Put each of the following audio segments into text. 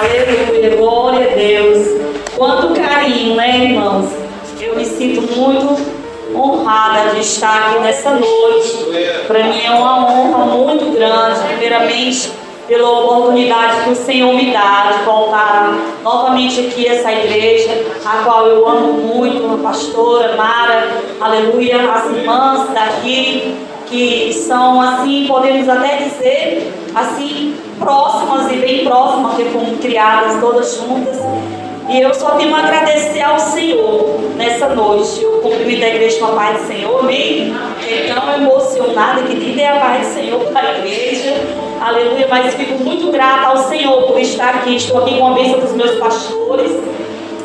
Aleluia, glória a Deus. Quanto carinho, né, irmãos? Eu me sinto muito honrada de estar aqui nessa noite. Para mim é uma honra muito grande, primeiramente pela oportunidade que o Senhor me dá de voltar novamente aqui essa igreja, a qual eu amo muito, a pastora Mara, aleluia, as irmãs daqui, que são assim, podemos até dizer, assim, próximas e bem próximas, que fomos criadas todas juntas. E eu só tenho a agradecer ao Senhor nessa noite. Eu cumprimento a igreja com a paz do Senhor, amém? Então, emocionada, que diga é a paz do Senhor para a igreja. Aleluia, mas fico muito grata ao Senhor por estar aqui. Estou aqui com a bênção dos meus pastores.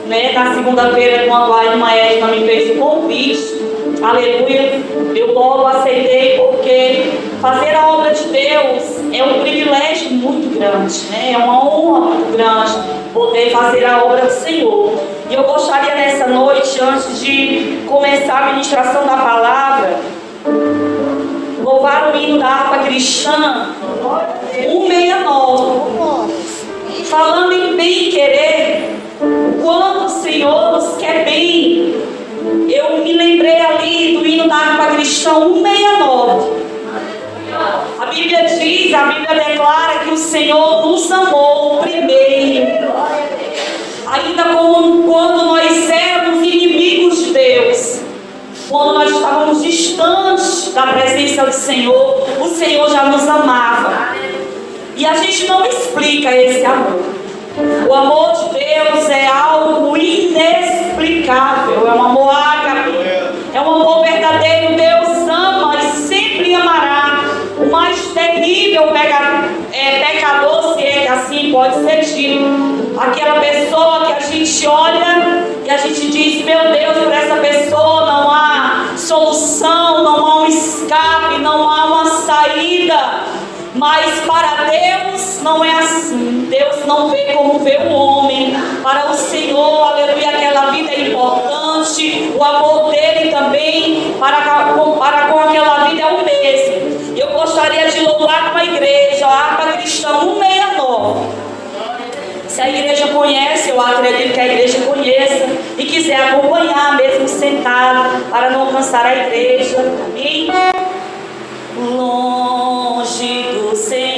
Né? Na segunda-feira, quando a irmã Edna me fez o convite, aleluia, eu logo aceitei, porque fazer a obra de Deus é um privilégio muito grande, né? é uma honra muito grande poder fazer a obra do Senhor. E eu gostaria nessa noite, antes de começar a ministração da palavra, louvar o hino da harpa cristã 169. Falando em bem querer, quando o Senhor nos quer bem, eu me lembrei ali do hino da harpa cristã 169. A Bíblia diz, a Bíblia declara que o Senhor nos amou primeiro. Ainda como quando nós éramos inimigos de Deus, quando nós estávamos distantes da presença do Senhor, o Senhor já nos amava. E a gente não explica esse amor. O amor de Deus é algo inexplicável, é um amor ágape, é um amor verdadeiro. Deus ama e sempre amará. O mais terrível peca, é, pecador, se é que assim pode ser dito, aquela pessoa que a gente olha e a gente diz: Meu Deus, para essa pessoa não há solução, não há um escape, não há uma saída. Mas para Deus não é assim. Deus não vê como vê o homem. Para o Senhor, aleluia, aquela vida é importante. O amor dele também para, para com aquela vida é o mesmo. Eu gostaria de louvar com a igreja, a Arpa Cristã 169. Se a igreja conhece, eu acredito que a igreja conheça e quiser acompanhar, mesmo sentado, para não cansar a igreja. Amém? Longe do Senhor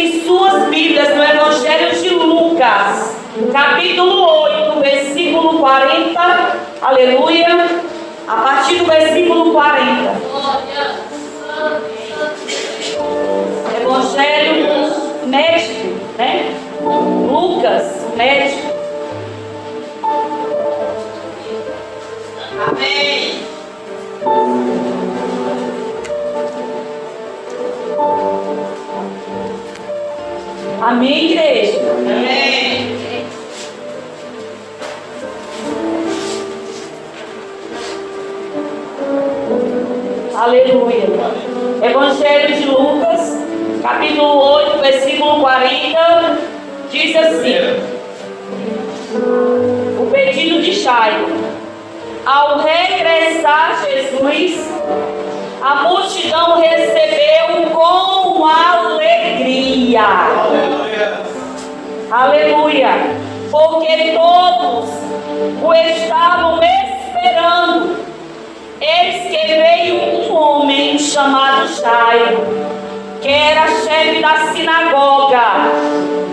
abrissem suas Bíblias no Evangelho de Lucas, capítulo 8, versículo 40. Aleluia. A partir do versículo 40. Evangelho médico, né? Lucas, médico. Amém, igreja? Amém. Aleluia. Evangelho de Lucas, capítulo 8, versículo 40, diz assim: O pedido de Jairo. Ao regressar Jesus, a multidão recebeu com alegria. Aleluia. Porque todos o estavam esperando. Eis que veio um homem chamado Jairo, que era chefe da sinagoga,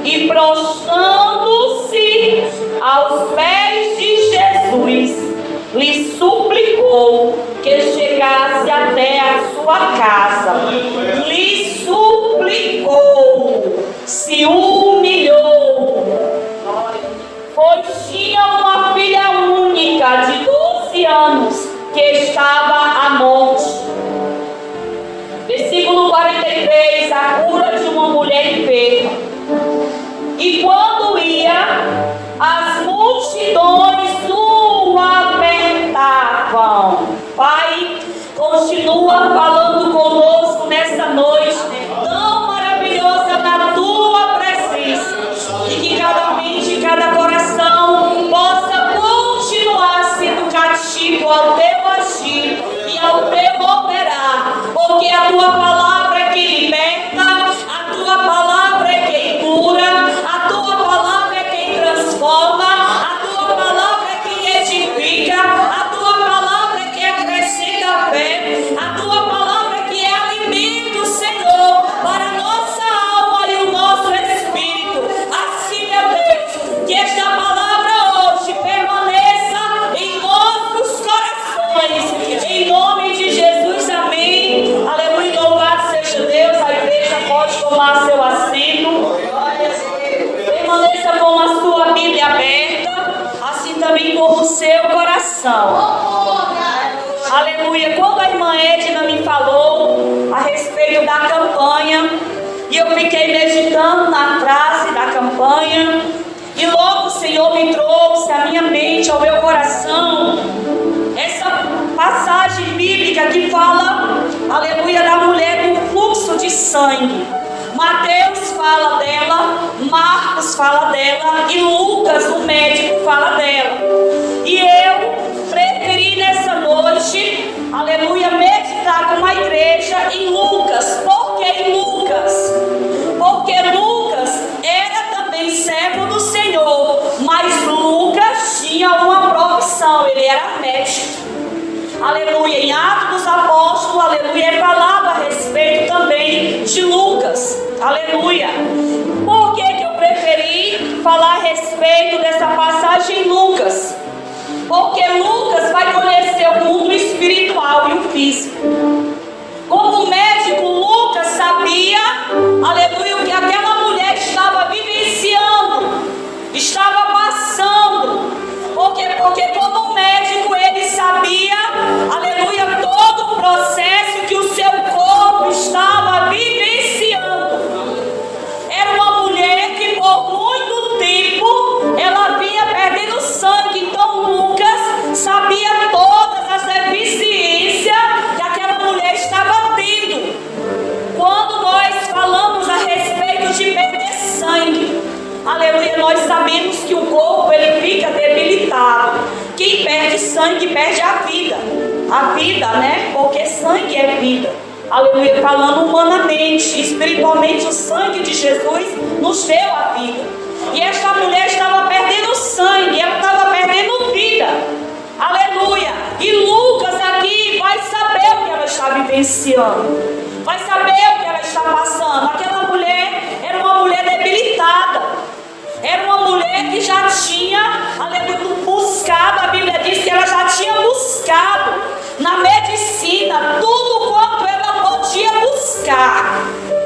e prostrando-se aos pés de Jesus, lhe suplicou que chegasse até a sua casa. Lhe suplicou, se humilhou. De 12 anos que estava à morte. Versículo 43, a cura de uma mulher enferma. E quando ia, as multidões o apertavam. Pai, continua falando conosco nessa noite, cativo ao campanha, e logo o Senhor me trouxe à minha mente, ao meu coração, essa passagem bíblica que fala, aleluia, da mulher do fluxo de sangue. Mateus fala dela, Marcos fala dela e Lucas, o médico, fala dela. E eu preferi nessa noite, aleluia, meditar com a igreja em Lucas. era mestre. Aleluia. Em Atos dos Apóstolos, aleluia, é falado a respeito também de Lucas. Aleluia. Por que, que eu preferi falar a respeito dessa passagem em Lucas? Porque Lucas vai conhecer o mundo espiritual e o físico. Como médico, Lucas sabia, aleluia, o que aquela mulher estava vivenciando, estava passando. Porque, porque processo que o seu corpo estava vivenciando. Era uma mulher que por muito tempo ela vinha perdendo sangue. Então Lucas sabia todas as deficiências que aquela mulher estava tendo. Quando nós falamos a respeito de perder sangue, aleluia, nós sabemos que o corpo ele fica debilitado. Quem perde sangue perde a vida. A vida, né? Porque sangue é vida. Aleluia. Falando humanamente, espiritualmente, o sangue de Jesus nos deu a vida. E esta mulher estava perdendo sangue, ela estava perdendo vida. Aleluia. E Lucas aqui vai saber o que ela está vivenciando. Vai saber o que ela está passando. Aquela mulher era uma mulher debilitada. Era uma mulher que já tinha, aleluia, buscado, a Bíblia diz que ela já tinha buscado na medicina tudo quanto ela podia buscar.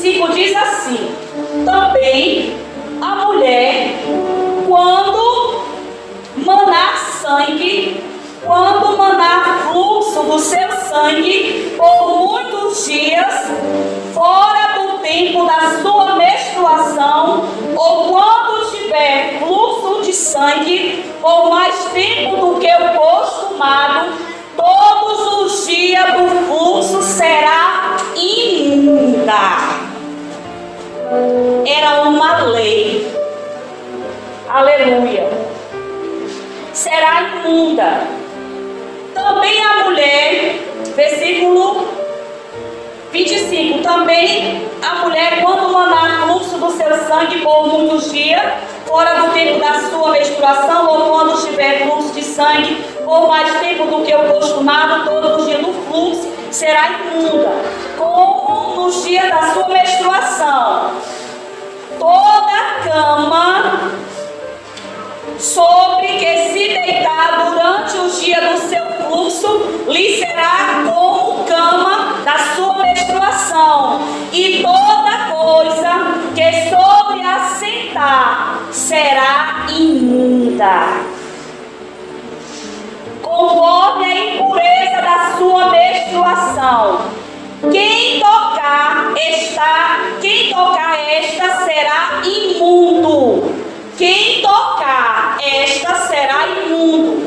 5 diz assim: Também a mulher, quando manar sangue, quando manar fluxo do seu sangue por muitos dias, fora do tempo da sua menstruação, ou quando tiver fluxo de sangue por mais tempo do que o costumado, todos os dias do fluxo será imunda. Era uma lei. Aleluia. Será imunda. Também a mulher, versículo 25. Também a mulher, quando mandar fluxo do seu sangue por muitos dias, fora do tempo da sua menstruação, ou quando estiver fluxo de sangue por mais tempo do que o costumado, todos os dias do fluxo, será imunda, nos dias da sua menstruação. Toda cama sobre que se deitar durante os dias do seu fluxo, lhe será como cama da sua menstruação, e toda coisa que sobre assentar será imunda. Conforme a impureza da sua menstruação. Quem tocar está, quem tocar esta será imundo. Quem tocar esta será imundo.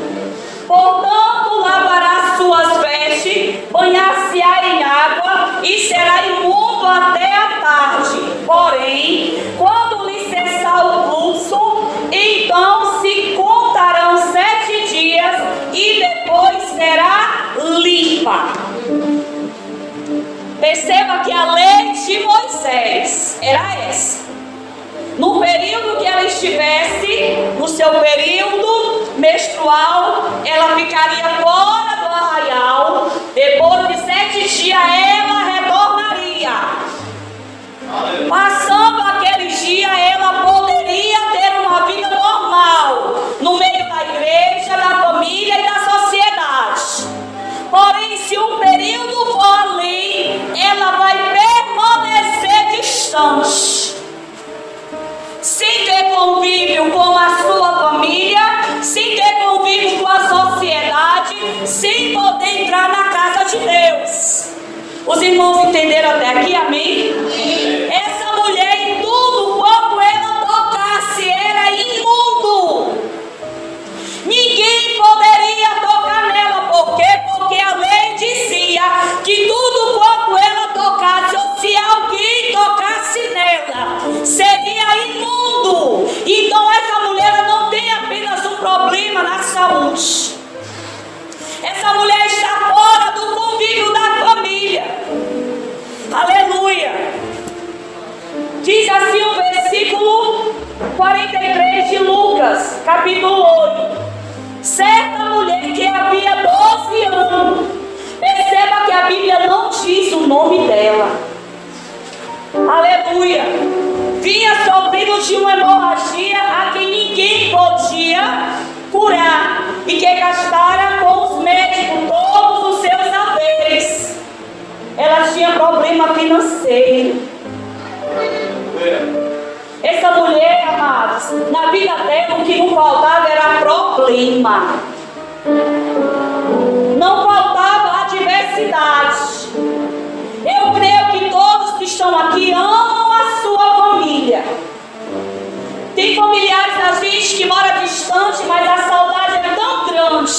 Portanto, lavará suas vestes, banhar-se-á em água e será imundo até a tarde. Porém, quando lhe cessar o fluxo, então se contarão sete dias e depois será limpa. Perceba que a lei de Moisés era essa. No período que ela estivesse, no seu período menstrual, ela ficaria fora do arraial. Depois de sete dias, ela retornaria. Passando aquele dia, ela poderia ter uma vida normal no meio da igreja, da família e da sociedade. Porém, se um período for além, ela vai permanecer distante sem ter convívio com a sua família, sem ter convívio com a sociedade, sem poder entrar na casa de Deus. Os irmãos entenderam até aqui, amém? Essa nela, seria imundo. Então essa mulher não tem apenas um problema na saúde. Essa mulher está fora do convívio da família. Aleluia. Diz assim o versículo 43 de Lucas, capítulo 8. Certa mulher que havia 12 anos, perceba que a Bíblia não diz o nome dela. Aleluia. Vinha sofrendo de uma hemorragia a quem ninguém gastara com os médicos todos os seus haveres. Ela tinha problema financeiro. Essa mulher, amados, na vida dela o que não faltava era problema. Não faltava adversidade. Eu creio que todos que estão aqui amam a sua família. Tem familiares da gente que mora distante, mas a saudade é tão grande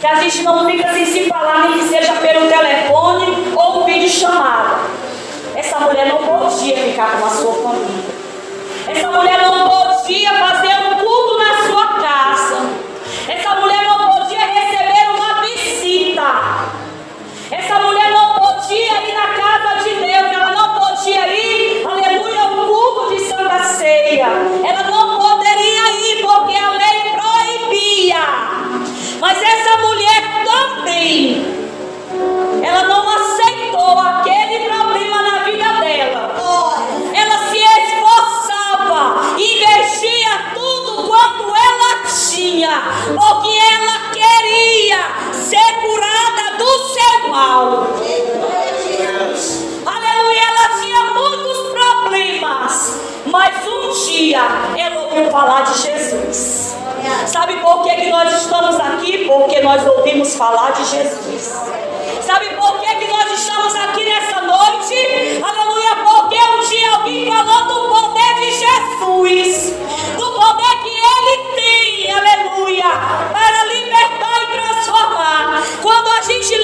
que a gente não fica sem se falar, nem que seja pelo telefone ou vídeo chamada. Essa mulher não podia ficar com a sua família. Essa mulher não podia fazer um culto Ceia. Ela não poderia ir porque a lei proibia. Mas essa mulher também, ela não aceitou aquele problema na vida dela. Ela se esforçava, investia tudo quanto ela tinha, porque ela queria ser curada do seu mal. Dia ela ouviu falar de Jesus. Sabe por que, que nós estamos aqui? Porque nós ouvimos falar de Jesus. Sabe por que, que nós estamos aqui nessa noite? Aleluia, porque um dia alguém falou do poder de Jesus, do poder que ele tem, aleluia, para libertar e transformar. Quando a gente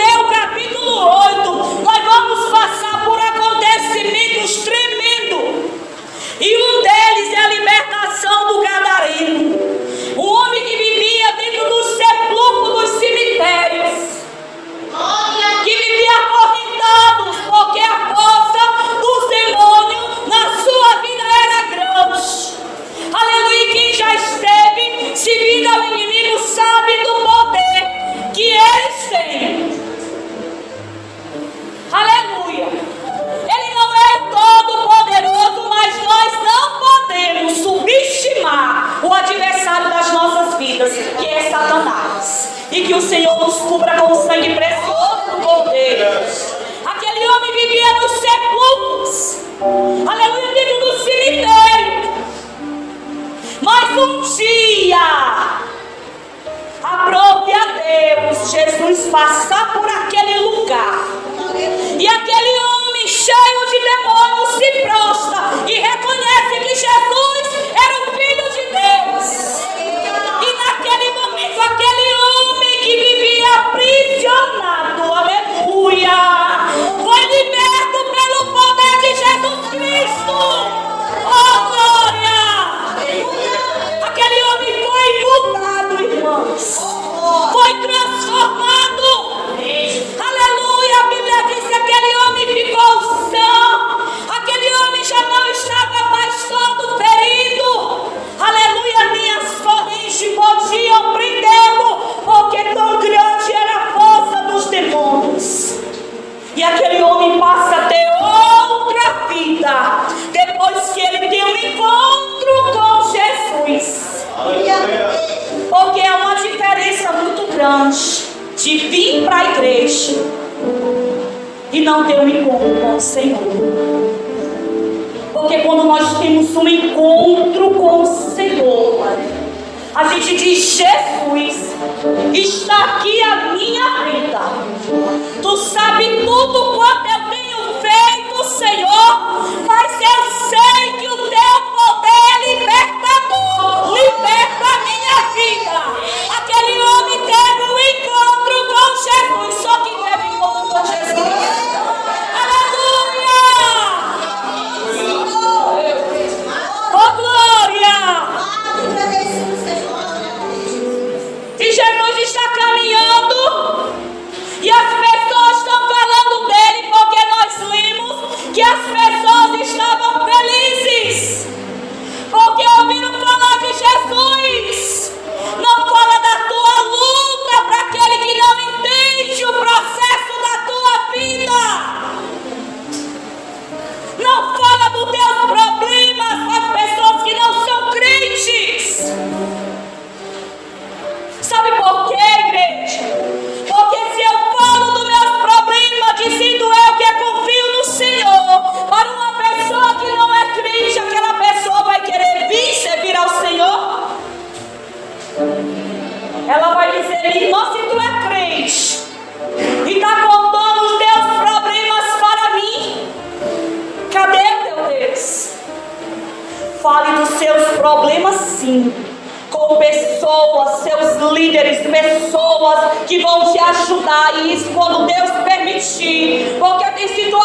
de vir para a igreja e não ter um encontro com o Senhor. Porque quando nós temos um encontro com o Senhor, a gente diz: Jesus, está aqui a minha vida. Tu sabe tudo quanto eu tenho feito, Senhor, mas eu sei vida. Aquele homem teve um encontro com Jesus, só que teve encontro com Jesus. Ajudar. Isso quando Deus permitir. Porque tem situações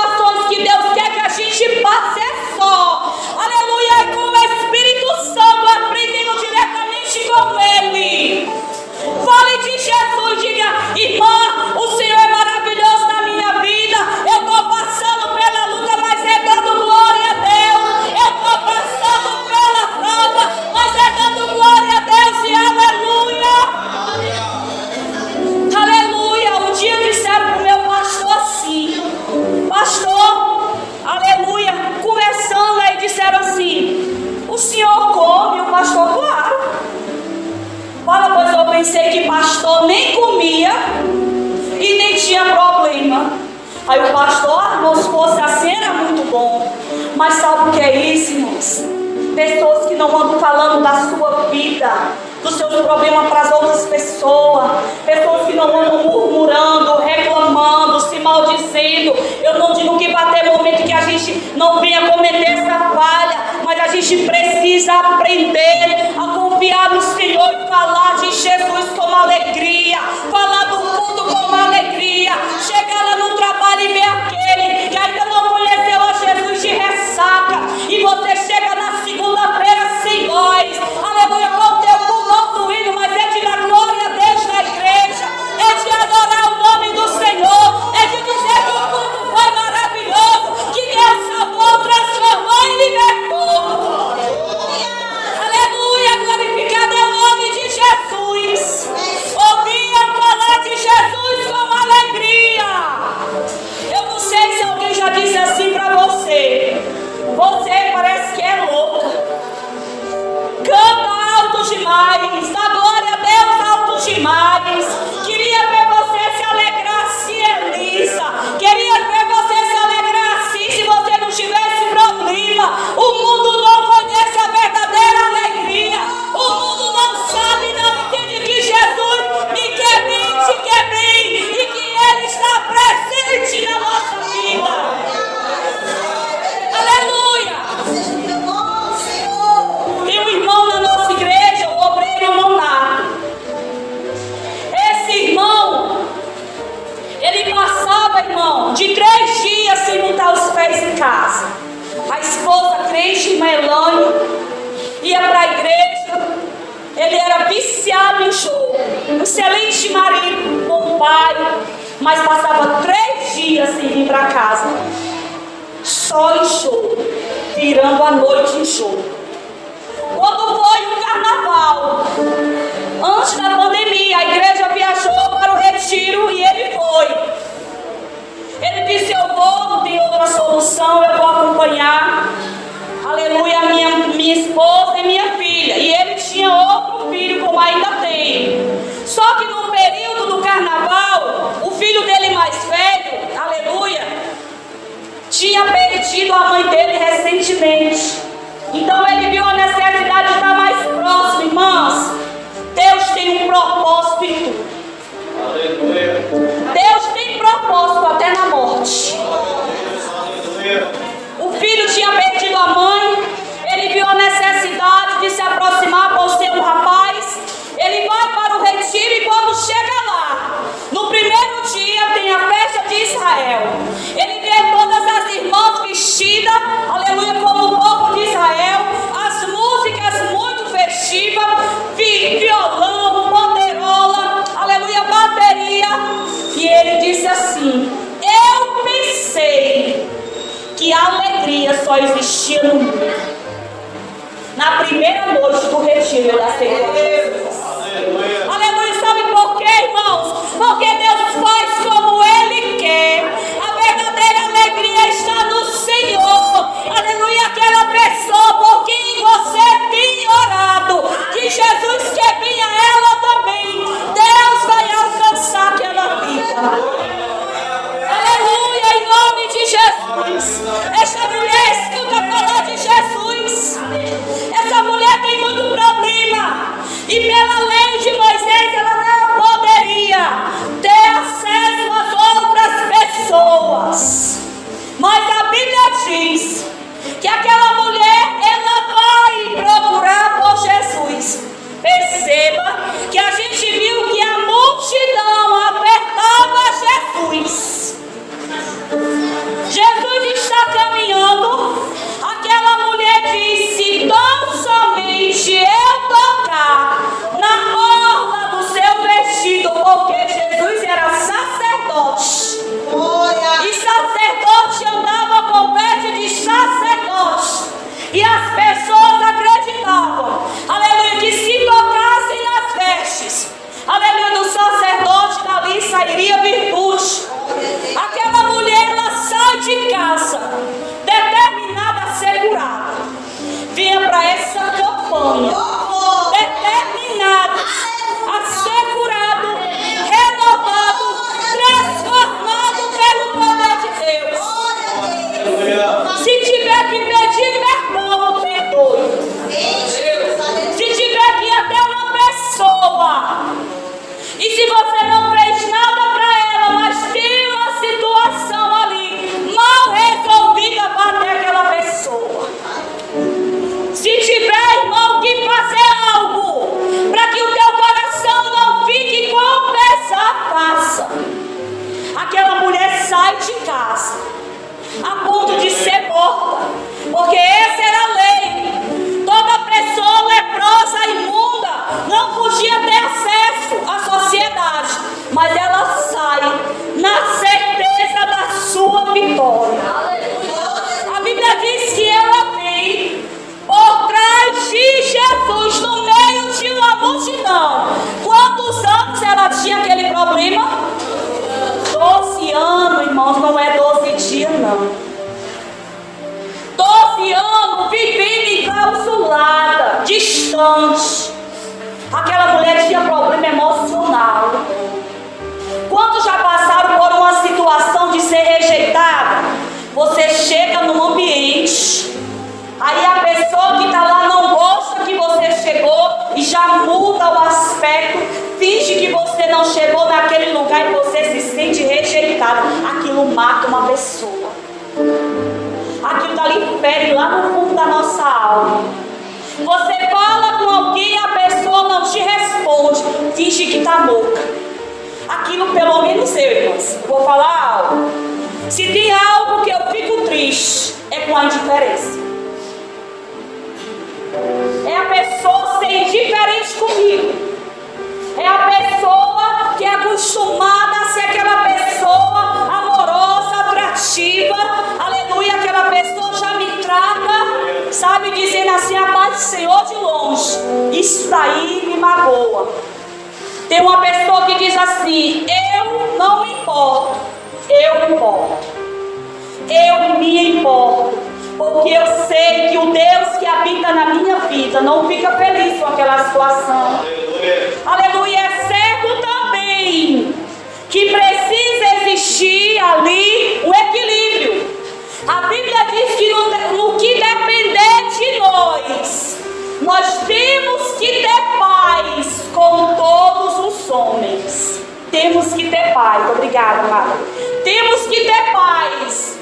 Temos que ter paz. Obrigada, amada. Temos que ter paz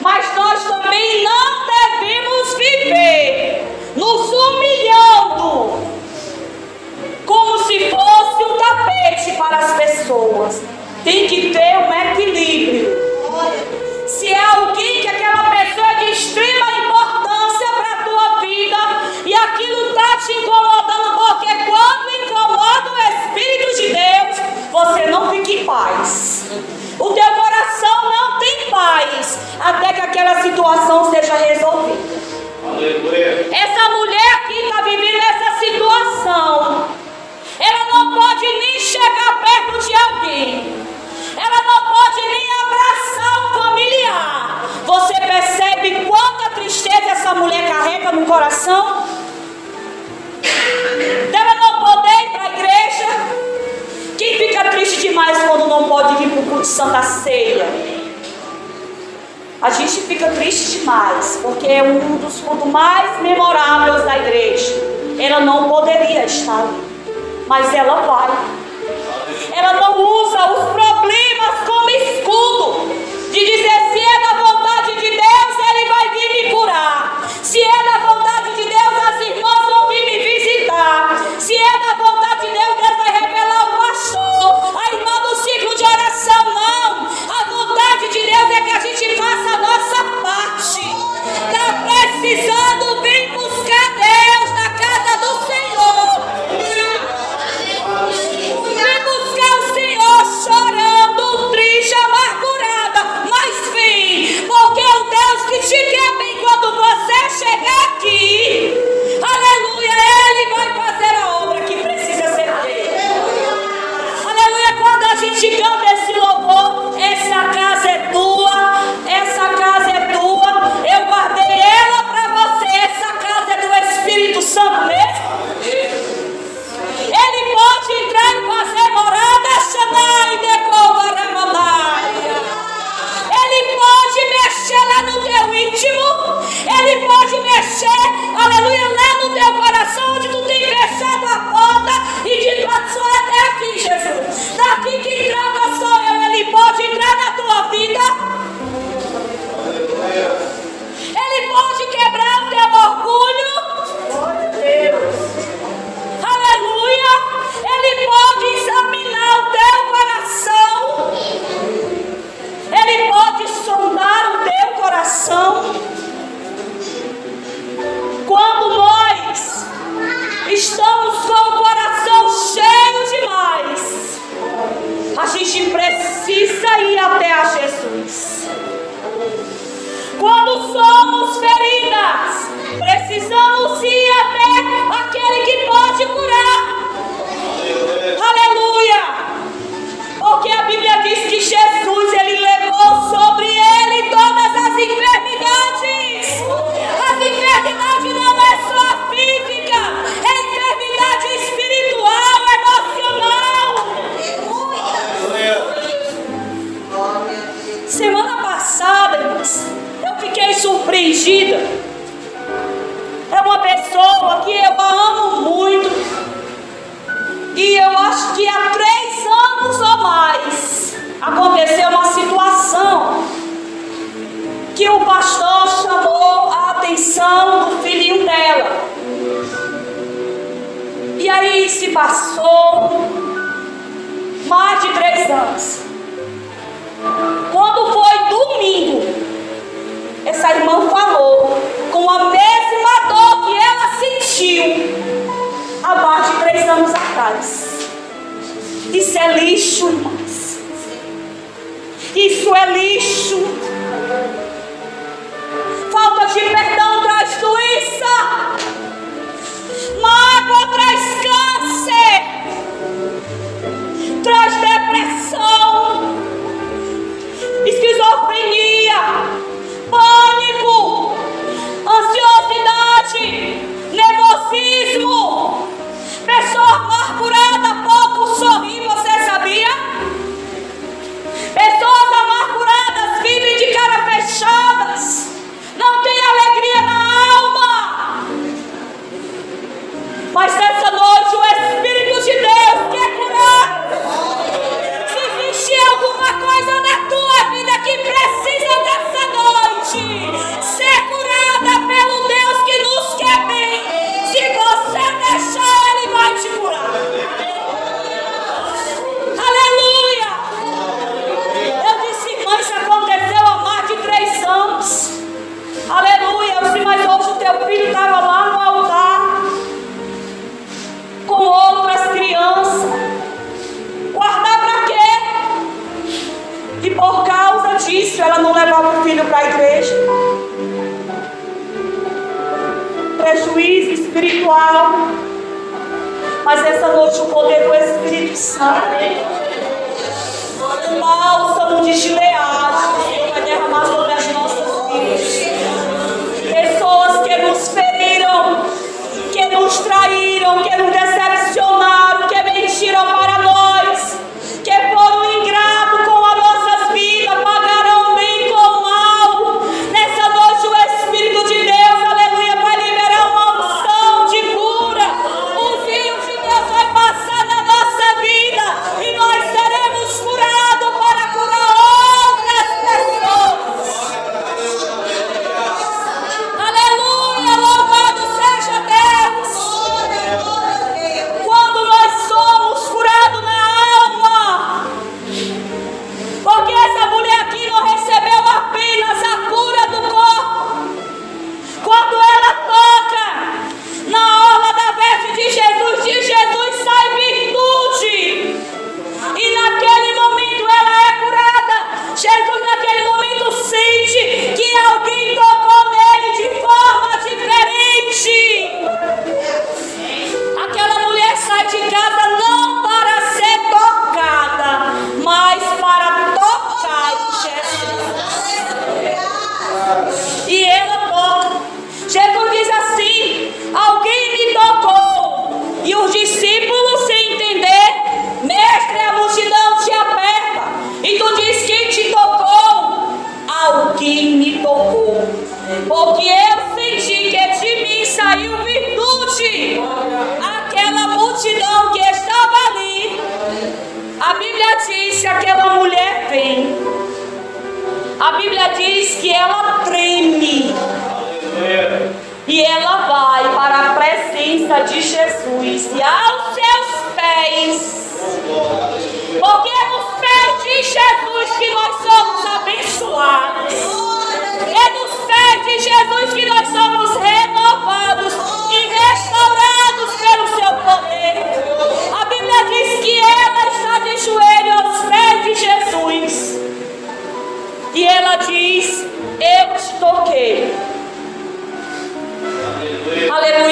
mas nós também não devemos viver nos humilhando como se fosse um tapete para as pessoas. Tem que ter um equilíbrio. Se é alguém que aquela pessoa é de extrema importância para a tua vida e aquilo está te incomodando, porque quando incomoda o Espírito de Deus, você não fica em paz. O teu coração não tem paz até que aquela situação seja resolvida. Aleluia. Essa mulher aqui está vivendo essa situação. Ela não pode nem chegar perto de alguém. Ela não pode nem abraçar um familiar. Você percebe quanta tristeza essa mulher carrega no coração? Dela não poder ir para a igreja quem fica triste demais quando não pode vir para o culto de Santa Ceia? A gente fica triste demais, porque é um dos cultos mais memoráveis da igreja. Ela não poderia estar ali, mas ela vai. Ela não usa os problemas como escudo de dizer se é da vontade de Deus, Ele vai vir me curar. Se é da vontade de Deus, as irmãs vão vir me visitar. Se é da vontade nossa mão. A vontade de Deus é que a gente faça a nossa parte. Está precisando, vir buscar Deus na casa do Senhor. Vem buscar o Senhor chorando, triste, amargurada. Mas vem, porque é o Deus que te quer bem quando você chegar aqui. Aleluia, Ele vai fazer a obra que precisa ser feita. Aleluia, quando a gente canta. Pressure! isso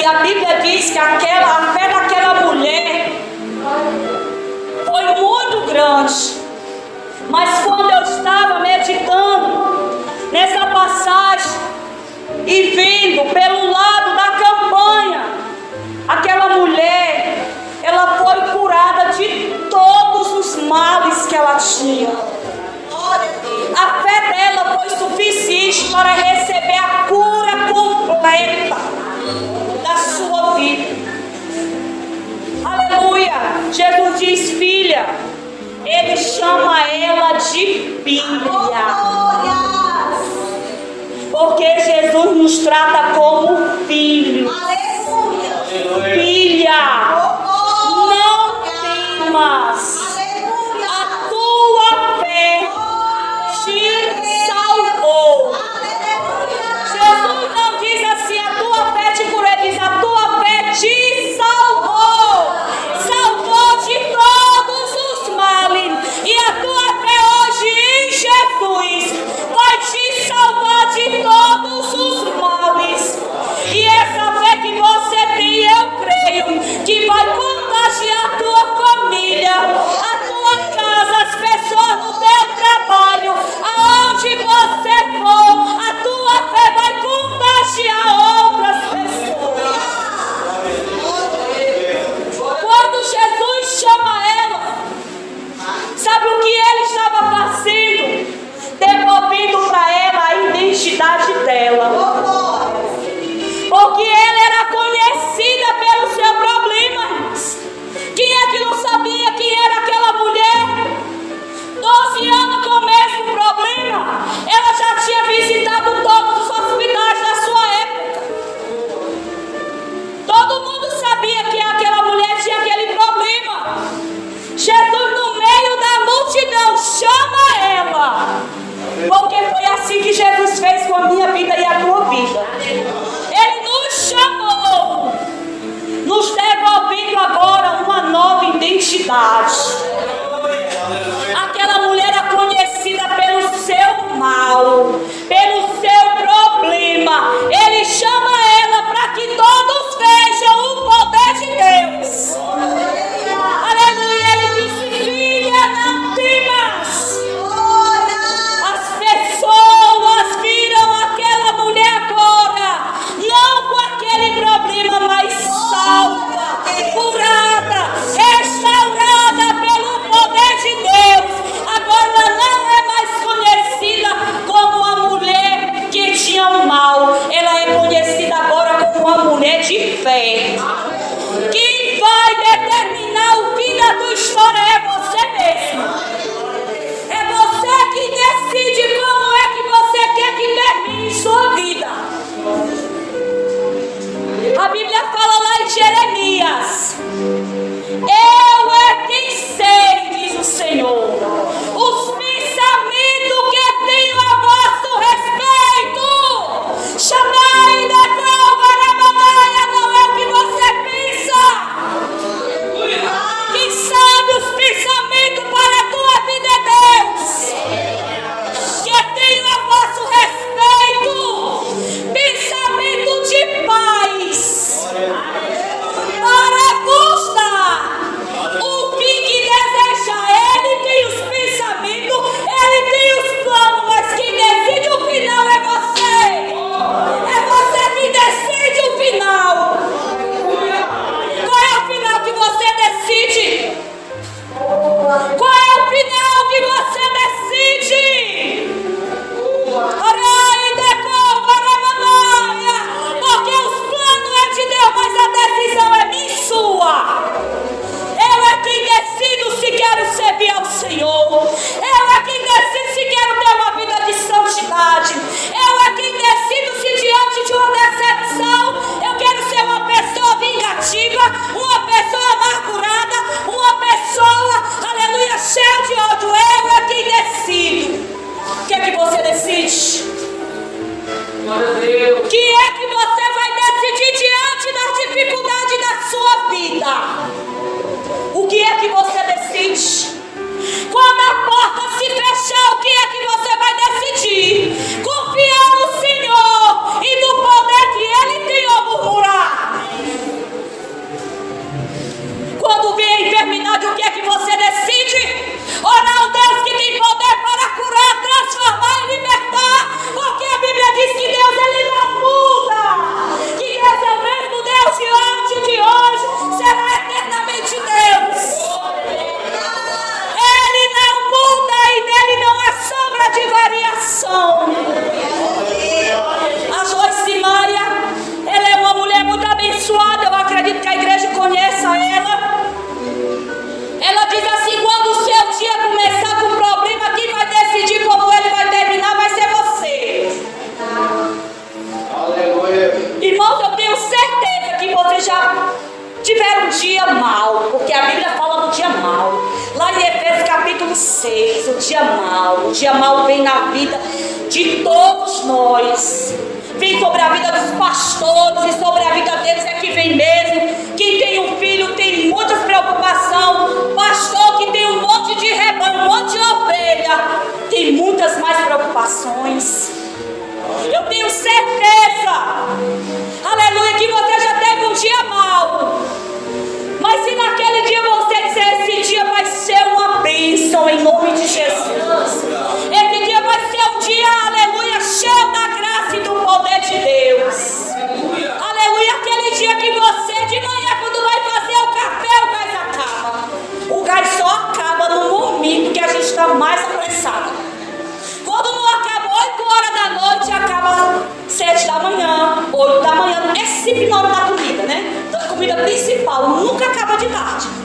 a Bíblia diz que aquela, a fé daquela mulher foi muito grande. Mas quando eu estava meditando nessa passagem e vindo pelo lado da campanha, aquela mulher, ela foi curada de todos os males que ela tinha. A fé dela foi suficiente para receber ouvido. Aleluia! Jesus diz, filha, ele chama ela de filha. Porque Jesus nos trata como filhos. Aleluia. Filha, oh, oh, não oh, temas. chama ela. Porque foi assim que Jesus fez com a minha vida e a tua vida. Ele nos chamou. Nos devolvendo agora uma nova identidade. Aquela mulher é conhecida pelo seu mal, pelo seu problema. Ele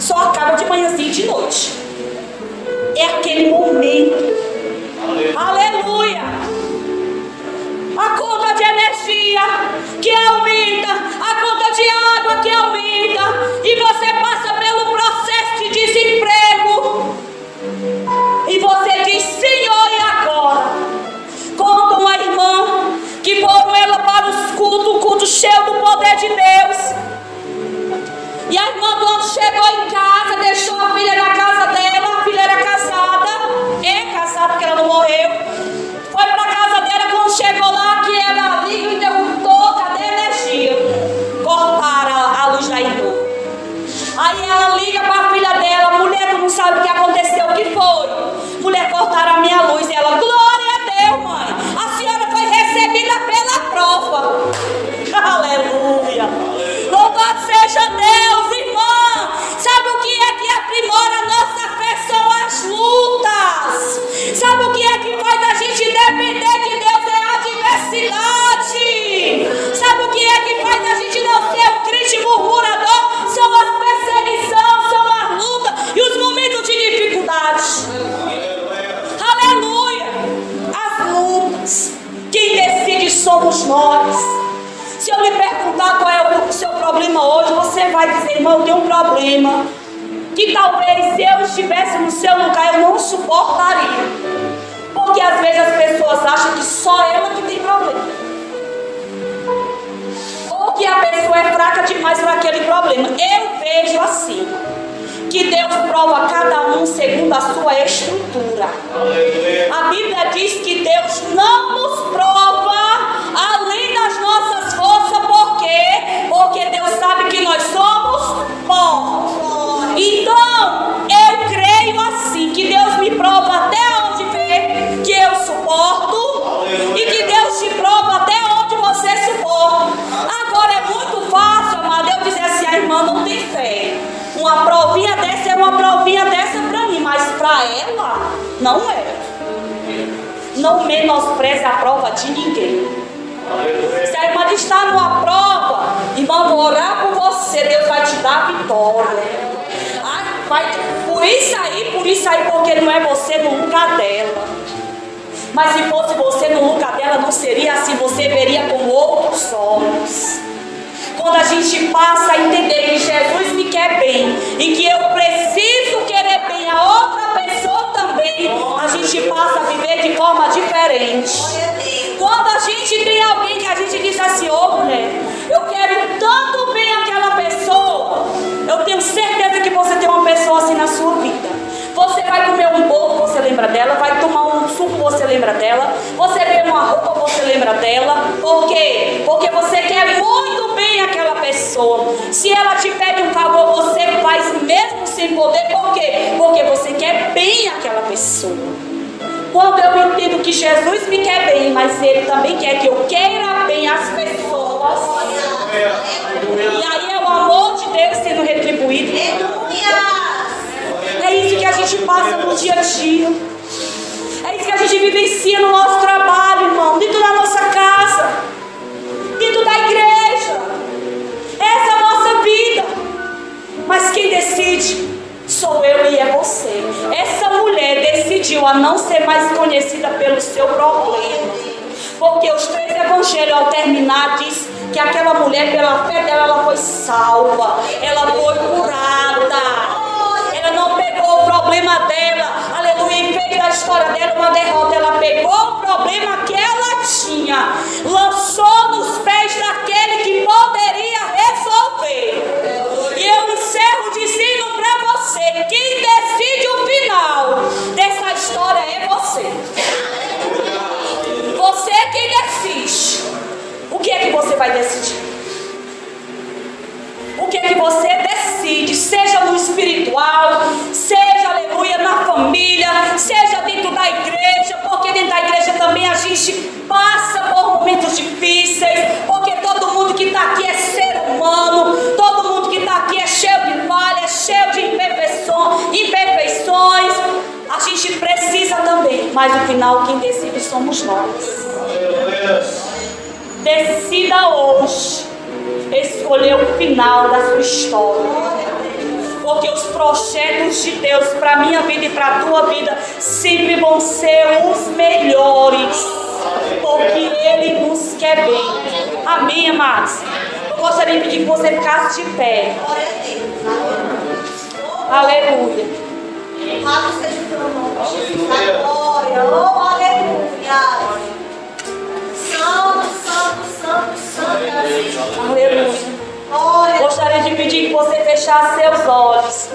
só acaba de manhãzinha e de noite. É aquele momento. Aleluia. A conta de energia que aumenta, a conta de água que aumenta, e você passa pelo processo de desemprego. E você diz, Senhor, e agora? Conta uma irmã que foram ela para os cultos, o culto cheio do poder de Deus. Somos nós. Se eu lhe perguntar qual é o seu problema hoje, você vai dizer, irmão, eu tenho um problema. Que talvez se eu estivesse no seu lugar eu não suportaria. Porque às vezes as pessoas acham que só ela que tem problema. Ou que a pessoa é fraca demais para aquele problema. Eu vejo assim. Que Deus prova cada um segundo a sua estrutura. A Bíblia diz que Deus não nos prova Porque Deus sabe que nós somos bons. Então, eu creio assim, que Deus me prova até onde vê que eu suporto e que Deus te prova até onde você suporta. Agora é muito fácil, amado, eu dizer assim, a irmã não tem fé. Uma provinha dessa é uma provinha dessa para mim, mas para ela não é. Não menospreze a prova de ninguém. A irmã está numa prova, irmã, vou orar por você, Deus vai te dar a vitória. Ah, vai, por isso aí, por isso aí, porque não é você no lugar dela. Mas se fosse você no lugar dela, não seria assim, você veria com outros olhos. Quando a gente passa a entender que Jesus me quer bem e que eu preciso querer bem a outra pessoa também, a gente passa a viver de forma diferente. Quando a gente tem alguém que a gente diz assim, ô oh, mulher, eu quero tanto bem aquela pessoa, eu tenho certeza que você tem uma pessoa assim na sua vida. Você vai comer um bolo, você lembra dela. Vai tomar um suco, você lembra dela. Você vê uma roupa, você lembra dela. Por quê? Porque você quer muito bem aquela pessoa. Se ela te pede um favor, você faz mesmo sem poder. Por quê? Porque você quer bem aquela pessoa. Quando eu entendo que Jesus me quer bem, mas Ele também que aquela mulher, pela fé dela, ela foi salva, ela foi curada. Ela não pegou o problema dela, aleluia, e fez da história dela uma derrota. Ela pegou o problema que ela tinha, lançou nos pés daquele que poderia resolver. E eu encerro dizendo para você: quem decide o final dessa história é você. Você é quem decide. Que é que você vai decidir? O que é que você decide, seja no espiritual, seja, aleluia, na família, seja dentro da igreja, porque dentro da igreja também a gente passa por momentos difíceis, porque todo mundo que está aqui é ser humano, todo mundo que está aqui é cheio de falhas, cheio de imperfeições, imperfeições. A gente precisa também, mas no final quem decide somos nós. Decida hoje escolher o final da sua história. Porque os projetos de Deus para minha vida e para a tua vida sempre vão ser os melhores. Porque Ele nos quer bem. Amém, amados? Eu gostaria de pedir que você ficasse de pé. Aleluia. Da glória. Oh, aleluia. Santo, santo, santo, santo é Aleluia. Gostaria de pedir que você fechasse seus olhos.